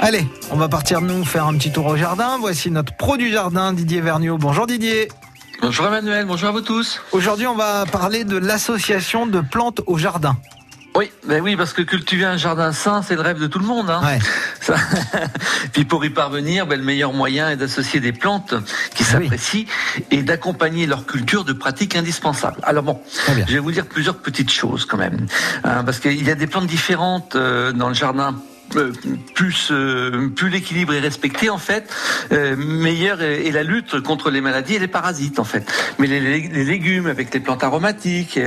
Allez, on va partir nous faire un petit tour au jardin. Voici notre pro du jardin, Didier Vergniaud. Bonjour Didier. Bonjour Emmanuel, bonjour à vous tous. Aujourd'hui, on va parler de l'association de plantes au jardin. Oui, ben oui, parce que cultiver un jardin sain, c'est le rêve de tout le monde. Hein. Ouais. Puis pour y parvenir, ben, le meilleur moyen est d'associer des plantes qui Ah oui. s'apprécient et d'accompagner leur culture de pratiques indispensables. Alors bon, je vais vous dire plusieurs petites choses quand même, Hein, parce qu'il y a des plantes différentes euh, dans le jardin. Euh, plus euh, plus l'équilibre est respecté en fait, euh, meilleure est, la lutte contre les maladies et les parasites en fait. Mais les, légumes avec les plantes aromatiques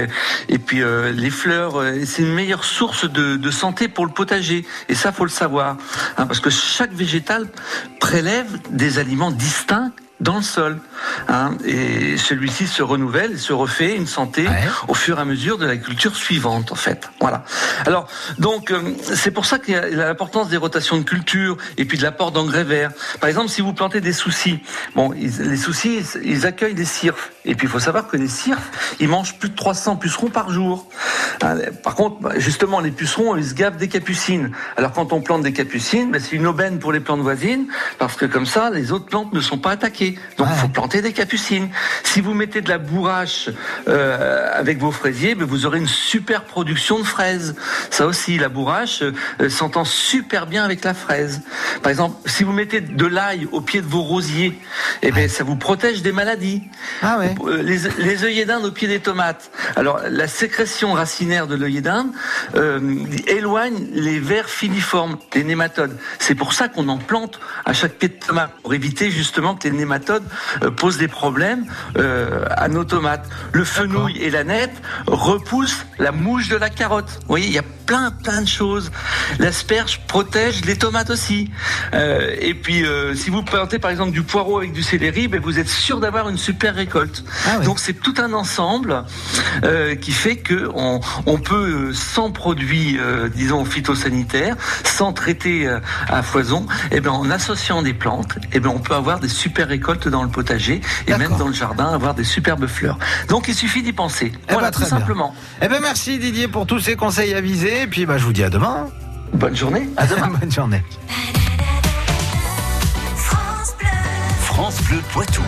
et puis les fleurs, c'est une meilleure source de, de santé pour le potager. Et ça faut le savoir, hein, parce que chaque végétal prélève des aliments distincts dans le sol. Hein, et celui-ci se renouvelle et se refait une santé Ouais. au fur et à mesure de la culture suivante, en fait. Voilà. Alors, donc, euh, c'est pour ça qu'il y a l'importance des rotations de culture et puis de l'apport d'engrais verts. Par exemple, si vous plantez des soucis, bon, ils- les soucis, ils, accueillent des cirfes. Et puis, il faut savoir que les cirfes, ils mangent plus de 300 pucerons par jour. Hein, Par contre, bah, justement, les pucerons, ils se gavent des capucines. Alors, quand on plante des capucines, bah, c'est une aubaine pour les plantes voisines, parce que comme ça, les autres plantes ne sont pas attaquées. Donc, il Ouais. faut planter des capucines. Si vous mettez de la bourrache euh, avec vos fraisiers, ben, vous aurez une super production de fraises. Ça aussi, la bourrache euh, s'entend super bien avec la fraise. Par exemple, si vous mettez de l'ail au pied de vos rosiers, eh ben, ça vous protège des maladies. Ah ouais. Euh, Les, les œillets d'Inde au pied des tomates. Alors, la sécrétion racinaire de l'œillet d'Inde euh, éloigne les vers filiformes, les nématodes. C'est pour ça qu'on en plante à chaque pied de tomate, pour éviter justement que les nématodes euh, posent des problèmes euh, à nos tomates. Le fenouil et la nette repoussent la mouche de la carotte. Vous voyez, il y a plein, plein de choses. L'asperge protège les tomates aussi. Euh, et puis, euh, si vous plantez par exemple du poireau avec du céleri, ben, vous êtes sûr d'avoir une super récolte. Ah. Donc c'est tout un ensemble euh, qui fait que on, on peut sans produits, disons phytosanitaires, sans traiter à foison, et ben en associant des plantes, et ben on peut avoir des super récoltes dans le potager et même dans le jardin avoir des superbes fleurs. Donc il suffit d'y penser. Eh voilà ben, tout très bien. simplement. Eh ben merci Didier pour tous ces conseils avisés. Et puis bah, je vous dis à demain. Bonne journée. À demain. Bonne journée. France Bleu. France Bleu Poitou.